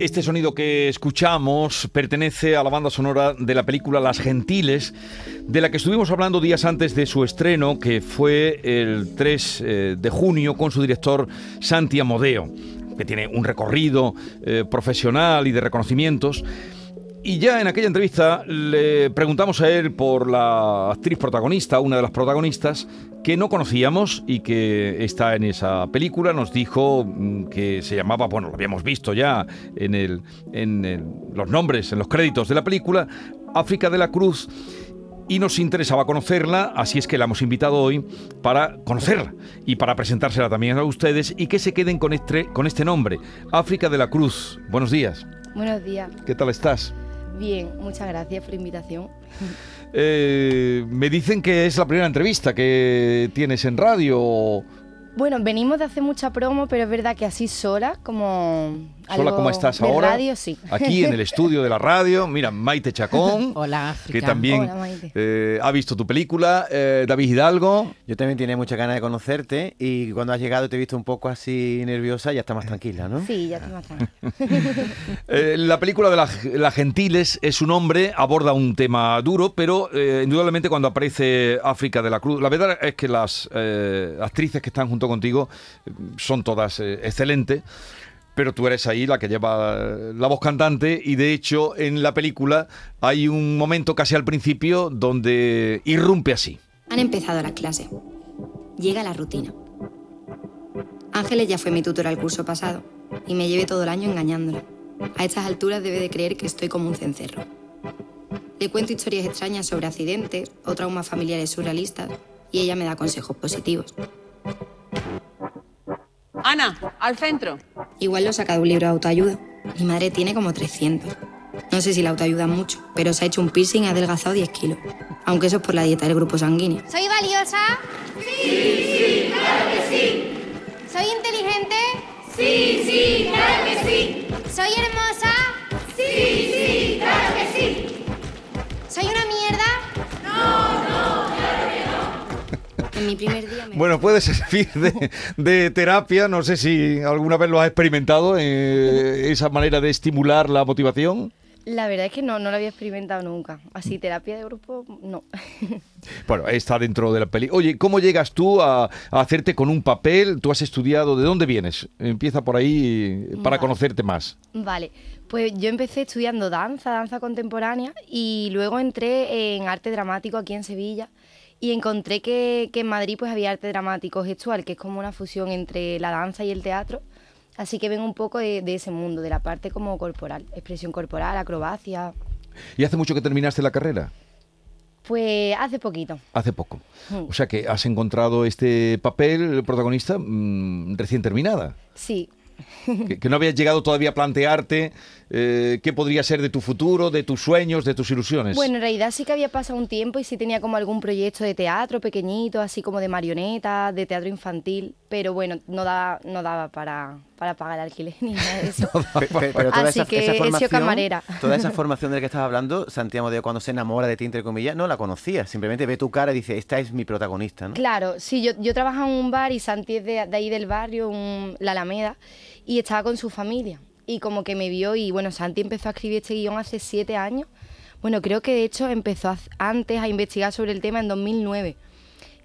Este sonido que escuchamos pertenece a la banda sonora de la película Las Gentiles, de la que estuvimos hablando días antes de su estreno, que fue el 3 eh, de junio con su director Santi Amodeo, que tiene un recorrido eh, profesional y de reconocimientos. Y ya en aquella entrevista le preguntamos a él por la actriz protagonista, una de las protagonistas, que no conocíamos y que está en esa película. Nos dijo mm, que se llamaba, bueno, lo habíamos visto ya en, el, en los nombres, en los créditos de la película, África de la Cruz y nos interesaba conocerla, así es que la hemos invitado hoy para conocerla y para presentársela también a ustedes y que se queden con este, con este nombre, África de la Cruz. Buenos días. Buenos días. ¿Qué tal estás? Bien, muchas gracias por la invitación. Eh, me dicen que es la primera entrevista que tienes en radio. Bueno, venimos de hacer mucha promo, pero es verdad que así sola, como Hola, ¿cómo estás ahora? radio, sí. Aquí en el estudio de la radio, mira, Maite Chacón. Hola, Que también eh, ha visto tu película. Eh, David Hidalgo. Yo también tenía mucha ganas de conocerte y cuando has llegado te he visto un poco así nerviosa, ya está más tranquila, ¿no? Sí, ya está más tranquila. eh, la película de la, Gentiles es un hombre, aborda un tema duro, pero eh, indudablemente cuando aparece África de la Cruz, la verdad es que las actrices que están junto contigo son todas excelentes pero tú eres ahí la que lleva la voz cantante y de hecho en la película hay un momento casi al principio donde irrumpe así. Han empezado la clase. Llega la rutina. Ángeles ya fue mi tutor al curso pasado y me llevé todo el año engañándola. A estas alturas debe de creer que estoy como un cencerro. Le cuento historias extrañas sobre accidentes o traumas familiares surrealistas y ella me da consejos positivos. Ana, al centro. Igual lo he sacado un libro de autoayuda. Mi madre tiene como 300. No sé si la autoayuda mucho, pero se ha hecho un piercing y ha adelgazado 10 kilos. Aunque eso es por la dieta del grupo sanguíneo. ¿Soy valiosa? Sí, sí, claro que sí. ¿Soy inteligente? Sí, sí, claro que sí. ¿Soy hermosa? Sí, sí, mi primer día me... Bueno, puede servir de, de, terapia. No sé si alguna vez lo has experimentado, eh, esa manera de estimular la motivación. La verdad es que no, no lo había experimentado nunca. Así, terapia de grupo, no. Bueno, está dentro de la peli. Oye, ¿cómo llegas tú a, a, hacerte con un papel? ¿Tú has estudiado? ¿De dónde vienes? Empieza por ahí para Vale. conocerte más. Vale, pues yo empecé estudiando danza, danza contemporánea, y luego entré en arte dramático aquí en Sevilla. Y encontré que, que en Madrid pues había arte dramático gestual, que es como una fusión entre la danza y el teatro. Así que vengo un poco de, de ese mundo, de la parte como corporal, expresión corporal, acrobacia. ¿Y hace mucho que terminaste la carrera? Pues hace poquito. Hace poco. Mm. O sea que has encontrado este papel, el protagonista, mmm, recién terminada. Sí. Que, que, no habías llegado todavía a plantearte eh, qué podría ser de tu futuro, de tus sueños, de tus ilusiones. Bueno, en realidad sí que había pasado un tiempo y sí tenía como algún proyecto de teatro pequeñito, así como de marionetas, de teatro infantil, pero bueno, no daba, no daba para, para pagar alquiler ni nada de eso. pero, pero toda así esa, que esa formación, camarera. toda esa formación de la que estás hablando, Santiago de cuando se enamora de ti, entre comillas, no la conocía. Simplemente ve tu cara y dice, esta es mi protagonista, ¿no? Claro, sí, yo, yo trabajaba en un bar y Santi es de, de ahí del barrio, un, la Alameda, y estaba con su familia. Y como que me vio y bueno, Santi empezó a escribir este guion hace siete años. Bueno, creo que de hecho empezó a, antes a investigar sobre el tema en 2009.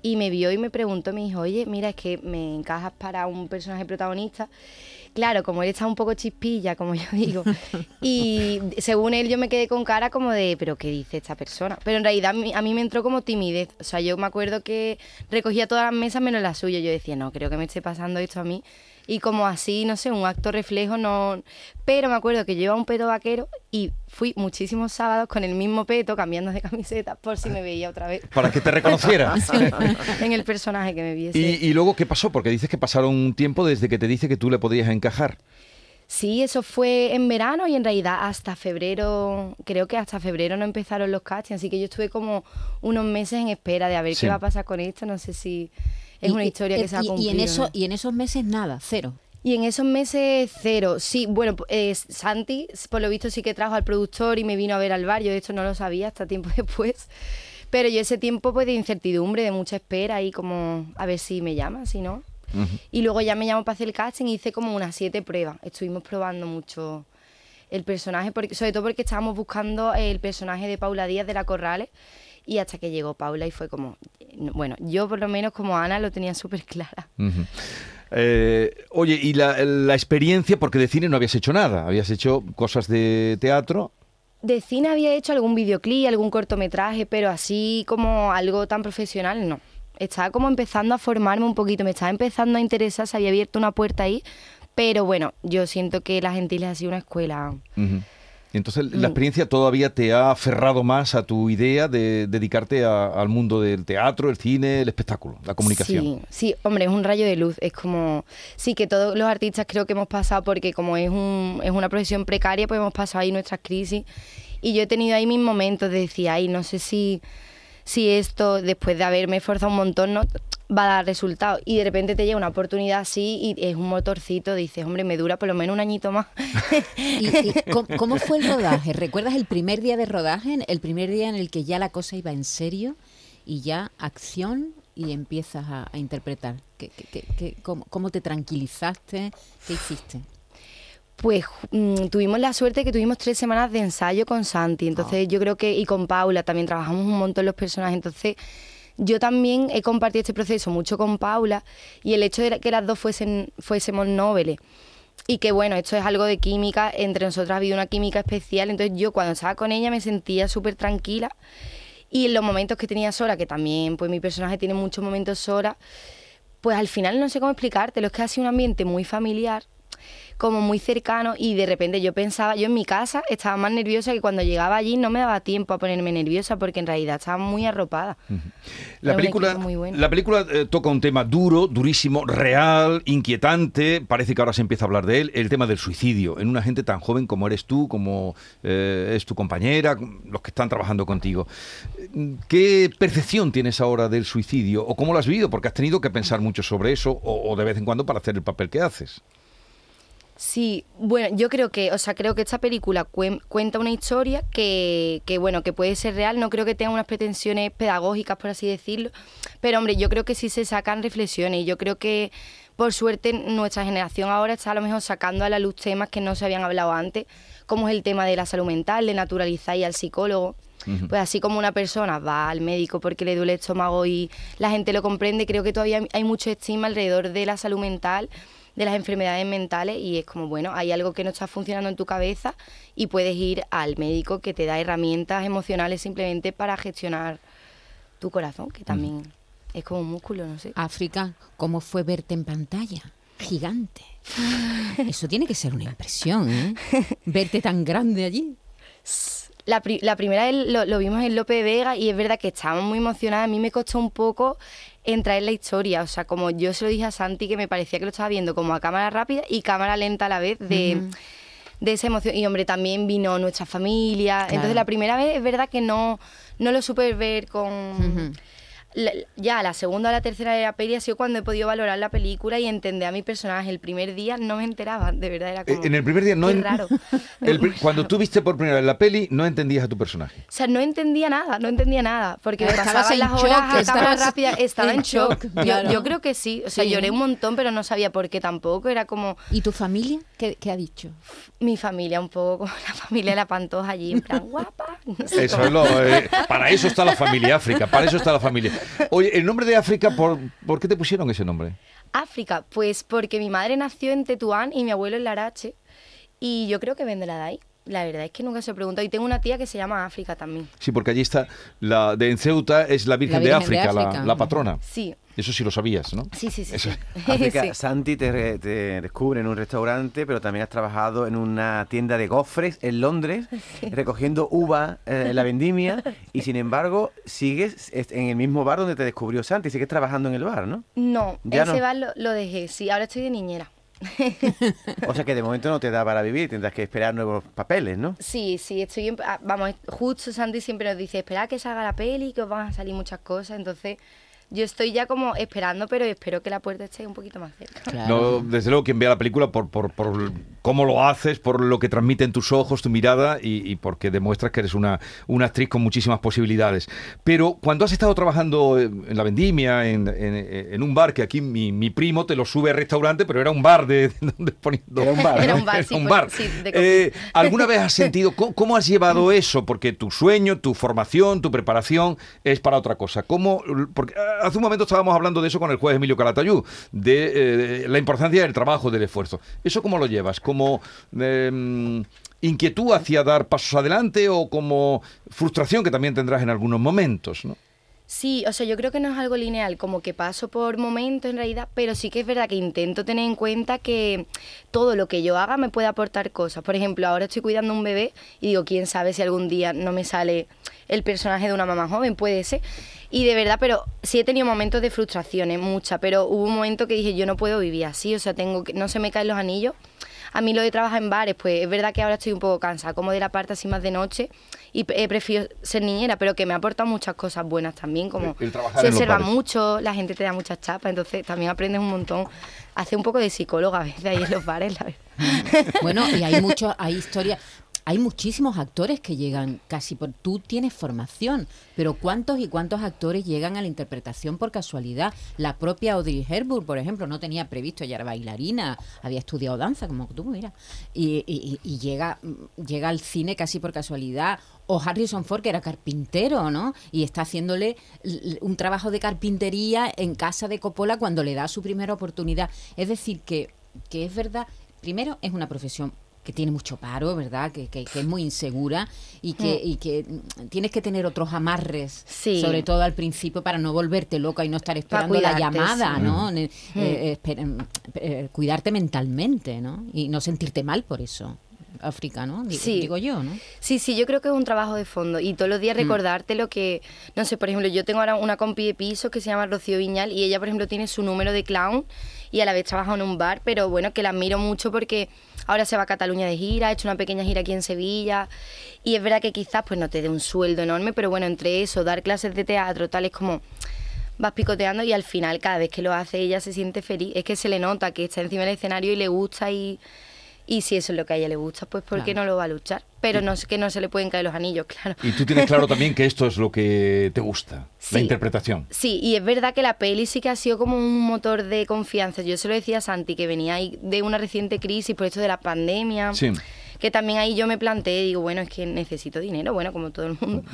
Y me vio y me preguntó, me dijo, oye, mira, es que me encajas para un personaje protagonista. Claro, como él está un poco chispilla, como yo digo. Y según él yo me quedé con cara como de, pero ¿qué dice esta persona? Pero en realidad a mí me entró como timidez. O sea, yo me acuerdo que recogía todas las mesas menos la suya. Yo decía, no, creo que me esté pasando esto a mí y como así, no sé, un acto reflejo, no... Pero me acuerdo que llevaba un peto vaquero y fui muchísimos sábados con el mismo peto, cambiando de camiseta, por si me veía otra vez. Para que te reconociera. sí, en el personaje que me viese. ¿Y, ¿Y, luego qué pasó? Porque dices que pasaron un tiempo desde que te dice que tú le podías encajar. Sí, eso fue en verano y en realidad hasta febrero, creo que hasta febrero no empezaron los castings, así que yo estuve como unos meses en espera de a ver Sí. qué va a pasar con esto, no sé si es Y- una historia que se ha cumplido. Y en, ¿no? eso, y en esos meses nada, cero. Y en esos meses cero, sí, bueno, eh, Santi, por lo visto sí que trajo al productor y me vino a ver al bar, yo de esto no lo sabía hasta tiempo después, pero yo ese tiempo pues de incertidumbre, de mucha espera y como a ver si me llama, si no. Y luego ya me llamó para hacer el casting y hice como unas siete pruebas, estuvimos probando mucho el personaje, porque, sobre todo porque estábamos buscando el personaje de Paula Díaz de la Corrales y hasta que llegó Paula y fue como, bueno, yo por lo menos como Ana lo tenía súper clara. Eh, oye, y la, la experiencia, porque de cine no habías hecho nada, habías hecho cosas de teatro. De cine había hecho algún videoclip, algún cortometraje, pero así como algo tan profesional, no. Estaba como empezando a formarme un poquito, me estaba empezando a interesar, se había abierto una puerta ahí, pero bueno, yo siento que La Gentiles ha sido una escuela. Ujú. Y Entonces, Mm. la experiencia todavía te ha aferrado más a tu idea de dedicarte a- al mundo del teatro, el cine, el espectáculo, la comunicación. Sí, sí, hombre, es un rayo de luz. Es como, sí, que todos los artistas creo que hemos pasado, porque como es, un, es una profesión precaria, pues hemos pasado ahí nuestras crisis. Y yo he tenido ahí mis momentos de decir, ay, no sé si, si esto, después de haberme esforzado un montón, no va a dar resultado. Y de repente te llega una oportunidad así y es un motorcito, dices, hombre, me dura por lo menos un añito más. ¿Y, y cómo, fue el rodaje? ¿Recuerdas el primer día de rodaje? El primer día en el que ya la cosa iba en serio y ya acción y empiezas a, interpretar. ¿Qué, qué- qué- qué- cómo, cómo te tranquilizaste? ¿Qué hiciste? Pues mm, tuvimos la suerte que tuvimos tres semanas de ensayo con Santi, entonces yo creo que, y con Paula también trabajamos un montón los personajes, entonces yo también he compartido este proceso mucho con Paula y el hecho de que las dos fuesen, fuésemos noveles. Y que bueno, esto es algo de química, entre nosotras ha habido una química especial, entonces yo cuando estaba con ella me sentía súper tranquila. Y en los momentos que tenía sola, que también pues mi personaje tiene muchos momentos sola, pues al final no sé cómo explicártelo, es que ha sido un ambiente muy familiar, como muy cercano y de repente yo pensaba, yo en mi casa estaba más nerviosa que cuando llegaba allí no me daba tiempo a ponerme nerviosa porque en realidad estaba muy arropada. La película, muy bueno. la película eh, toca un tema duro, durísimo, real, inquietante. Parece que ahora se empieza a hablar de él. El tema del suicidio en una gente tan joven como eres tú, como eh, es tu compañera, los que están trabajando contigo. ¿Qué percepción tienes ahora del suicidio o cómo lo has vivido? Porque has tenido que pensar mucho sobre eso o, o de vez en cuando para hacer el papel que haces. Sí, bueno, yo creo que, o sea, creo que esta película cuen- cuenta una historia que, que, bueno, que puede ser real, no creo que tenga unas pretensiones pedagógicas, por así decirlo, pero hombre, yo creo que sí se sacan reflexiones y yo creo que, por suerte, nuestra generación ahora está a lo mejor sacando a la luz temas que no se habían hablado antes, como es el tema de la salud mental, de naturalizar y al psicólogo. Pues así como una persona va al médico porque le duele el estómago y la gente lo comprende, creo que todavía hay mucho estigma alrededor de la salud mental de las enfermedades mentales y es como, bueno, hay algo que no está funcionando en tu cabeza y puedes ir al médico que te da herramientas emocionales simplemente para gestionar tu corazón, que también es como un músculo, no sé. África, ¿cómo fue verte en pantalla? Gigante. Eso tiene que ser una impresión, ¿eh? Verte tan grande allí. La, pri- la primera vez lo, lo vimos en Lope de Vega y es verdad que estábamos muy emocionadas. A mí me costó un poco entrar en la historia. O sea, como yo se lo dije a Santi, que me parecía que lo estaba viendo como a cámara rápida y cámara lenta a la vez de, de esa emoción. Y hombre, también vino nuestra familia. Claro. Entonces la primera vez es verdad que no, no lo supe ver con... ya la segunda o la tercera de la peli ha sido cuando he podido valorar la película y entender a mi personaje. El primer día no me enteraba, de verdad era Eh, como... En el primer día no... qué en- raro. el cuando tú viste por primera vez la peli, no entendías a tu personaje. O sea, no entendía nada, no entendía nada, porque me pasaban en las shock, horas a cámara estabas rápida, estaba en en shock. shock, Yo- claro. Yo, creo que sí, o sea, Sí. lloré un montón, pero no sabía por qué tampoco, era como ¿Y tu familia? ¿Qué, qué ha dicho? mi familia un poco, como la familia de la Pantoja allí, en plan, guapa. no sé Eso cómo. es lo, eh, para eso está la familia África, para eso está la familia. Oye, el nombre de África, ¿por, ¿por qué te pusieron ese nombre? África, pues porque mi madre nació en Tetuán y mi abuelo en Larache, y yo creo que vendrá de ahí. La verdad es que nunca se he preguntado. Y tengo una tía que se llama África también. Sí, porque allí está, la de en Ceuta es la Virgen, La de, Virgen de África, la- África. La, patrona. Sí, Eso sí lo sabías, ¿no? sí, sí, sí. Eso- sí. África, Sí. Santi te, re- te descubre en un restaurante, pero también has trabajado en una tienda de gofres en Londres, recogiendo uva eh, en la vendimia, y sin embargo sigues en el mismo bar donde te descubrió Santi, sigues trabajando en el bar, ¿no? No, Ya ese no. bar lo, lo dejé, sí, ahora estoy de niñera. O sea que de momento no te da para vivir, tendrás que esperar nuevos papeles, ¿no? Sí, sí, estoy en- ah, vamos, justo Santi siempre nos dice, esperad que salga la peli, que os van a salir muchas cosas, entonces yo estoy ya como esperando, pero espero que la puerta esté un poquito más cerca. No, desde luego, quien vea la película por, por, por cómo lo haces, por lo que transmite en tus ojos, tu mirada y, y porque demuestras que eres una, una actriz con muchísimas posibilidades. Pero cuando has estado trabajando en la vendimia, en, en- en un bar, que aquí mi, mi primo te lo sube al restaurante, pero era un bar de... donde Era un bar, ¿no? Era un bar, Era sí, un pues, bar. sí, de Eh, ¿Alguna vez has sentido cómo, cómo has llevado eso? Porque tu sueño, tu formación, tu preparación es para otra cosa. ¿Cómo, porque hace un momento estábamos hablando de eso con el juez Emilio Calatayud, de eh, la importancia del trabajo, del esfuerzo. ¿Eso cómo lo llevas? ¿Como eh, inquietud hacia dar pasos adelante o como frustración que también tendrás en algunos momentos? ¿no? Sí, o sea, yo creo que no es algo lineal, como que paso por momentos en realidad, pero sí que es verdad que intento tener en cuenta que todo lo que yo haga me puede aportar cosas. Por ejemplo, ahora estoy cuidando un bebé y digo, quién sabe si algún día no me sale el personaje de una mamá joven, puede ser. Y de verdad, pero sí he tenido momentos de frustraciones, muchas, pero hubo un momento que dije, yo no puedo vivir así, o sea, tengo que, no se me caen los anillos. A mí lo de trabajar en bares, pues es verdad que ahora estoy un poco cansada, como de la parte así más de noche, y he preferido ser niñera, pero que me ha aportado muchas cosas buenas también, como El- el trabajar se observa mucho, la gente te da muchas chapas, entonces también aprendes un montón. Hace un poco de psicóloga a veces ahí en los bares, la verdad. Bueno, y hay mucho, hay historias, hay muchísimos actores que llegan casi por. Tú tienes formación, pero ¿cuántos y cuántos actores llegan a la interpretación por casualidad? La propia Audrey Hepburn, por ejemplo, no tenía previsto, ella era bailarina, había estudiado danza, como tú, mira, y, y- y llega, llega al cine casi por casualidad. O Harrison Ford, que era carpintero, ¿no? Y está haciéndole un trabajo de carpintería en casa de Coppola cuando le da su primera oportunidad. Es decir, que, que es verdad, primero es una profesión que tiene mucho paro, ¿verdad? Que, que- que es muy insegura y que, y que mm, tienes que tener otros amarres, Sí. sobre todo al principio, para no volverte loca y no estar esperando la llamada, sí. ¿no? Mm. eh, esper- eh, cuidarte mentalmente, ¿no? Y no sentirte mal por eso, África, ¿no? Di- Sí. Digo yo, ¿no? Sí, sí, yo creo que es un trabajo de fondo y todos los días recordarte lo que, no sé, por ejemplo, yo tengo ahora una compi de piso que se llama Rocío Viñal y ella, por ejemplo, tiene su número de clown y a la vez trabaja en un bar, pero bueno, que la admiro mucho porque ahora se va a Cataluña de gira, ha hecho una pequeña gira aquí en Sevilla y es verdad que quizás pues no te dé un sueldo enorme, pero bueno, entre eso, dar clases de teatro, tal es como vas picoteando y al final cada vez que lo hace ella se siente feliz, es que se le nota que está encima del escenario y le gusta y... Y si eso es lo que a ella le gusta, pues ¿por qué Claro. no lo va a luchar? Pero no es que no se le pueden caer los anillos, claro. Y tú tienes claro también que esto es lo que te gusta, la interpretación. Sí, y es verdad que la peli sí que ha sido como un motor de confianza. Yo se lo decía a Santi, que venía ahí de una reciente crisis por esto de la pandemia. Sí. Que también ahí yo me planteé, digo, bueno, es que necesito dinero, bueno, como todo el mundo.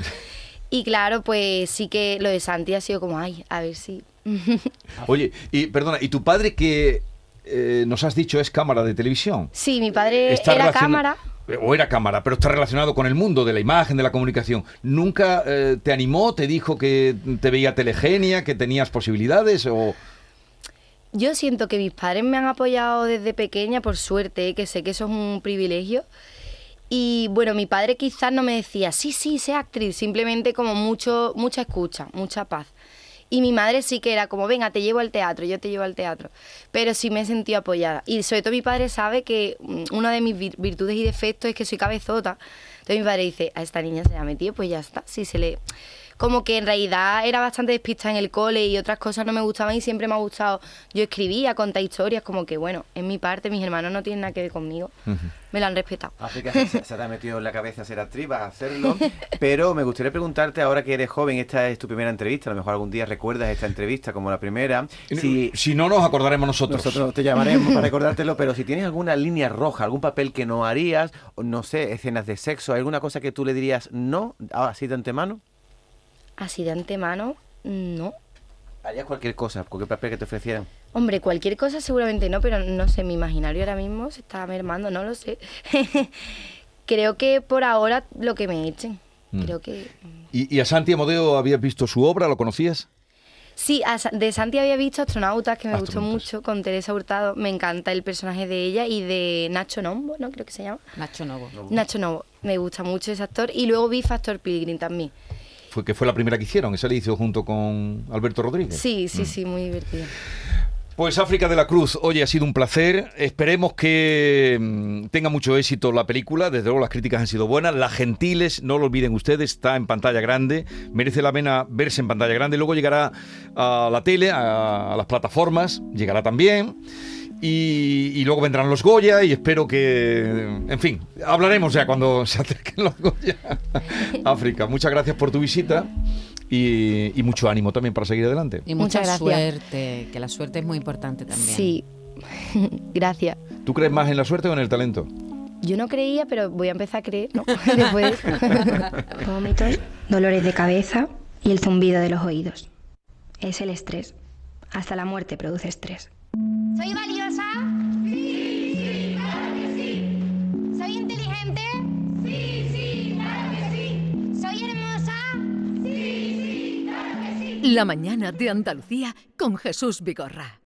Y claro, pues sí que lo de Santi ha sido como, ay, a ver si... Oye, y perdona, ¿y tu padre que eh, nos has dicho es cámara de televisión? Sí, mi padre Está era cámara. O era cámara, pero está relacionado con el mundo de la imagen, de la comunicación. ¿Nunca eh, te animó, te dijo que te veía telegenia, que tenías posibilidades? O... Yo siento que mis padres me han apoyado desde pequeña, por suerte, que sé que eso es un privilegio. Y bueno, mi padre quizás no me decía, sí, sí, sé actriz, simplemente como mucho, mucha escucha, mucha paz. Y mi madre sí que era como, venga, te llevo al teatro, yo te llevo al teatro. Pero sí me he sentido apoyada. Y sobre todo mi padre sabe que mm, una de mis vir- virtudes y defectos es que soy cabezota. Entonces mi padre dice, a esta niña se la ha metido, pues ya está. Si se le... Como que en realidad era bastante despista en el cole y otras cosas no me gustaban y siempre me ha gustado. Yo escribía, contar historias, como que bueno, en mi parte, mis hermanos no tienen nada que ver conmigo. Me lo han respetado. África se, se- se te ha metido en la cabeza ser actriz, vas a hacerlo. Pero me gustaría preguntarte, ahora que eres joven, esta es tu primera entrevista, a lo mejor algún día recuerdas esta entrevista como la primera. Si, Si no, nos acordaremos nosotros. nosotros te llamaremos para recordártelo, pero si tienes alguna línea roja, algún papel que no harías, o no sé, escenas de sexo, alguna cosa que tú le dirías no, así de antemano, Así de antemano, no. harías cualquier cosa, cualquier papel que te ofrecieran. Hombre, cualquier cosa seguramente no, pero no sé, mi imaginario ahora mismo se está mermando, no lo sé. Creo que por ahora lo que me echen. Mm. Creo que... ¿Y, y a Santi Amodeo habías visto su obra? ¿Lo conocías? Sí, a de Santi había visto Astronautas, que me gustó mucho, con Teresa Hurtado. Me encanta el personaje de ella y de Nacho Nombo, ¿no? Creo que se llama. Nacho Novo. Nacho Novo. Me gusta mucho ese actor. Y luego vi Factor Pilgrim también. Fue que fue la primera que hicieron. Esa la hizo junto con Alberto Rodríguez. Sí, sí, sí, muy divertido. Pues África de la Cruz, oye, ha sido un placer. Esperemos que mm, tenga mucho éxito la película. Desde luego las críticas han sido buenas. Las Gentiles, no lo olviden ustedes, está en pantalla grande. Merece la pena verse en pantalla grande. Luego llegará a la tele, a, a las plataformas, llegará también. Y, y, luego vendrán los Goya y espero que, en fin, hablaremos ya cuando se acerquen los Goya. África, muchas gracias por tu visita. Y, y, mucho ánimo también para seguir adelante. Y mucha suerte, que la suerte es muy importante también. Sí, gracias. ¿Tú crees más en la suerte o en el talento? Yo no creía, pero voy a empezar a creer, ¿no? Después. Vómitos, dolores de cabeza y el zumbido de los oídos. Es el estrés. Hasta la muerte produce estrés. ¿Soy valiosa? Sí, sí, claro que sí. ¿Soy inteligente? Sí, sí, claro que sí. ¿Soy hermosa? Sí, sí, claro que sí. La mañana de Andalucía con Jesús Vigorra.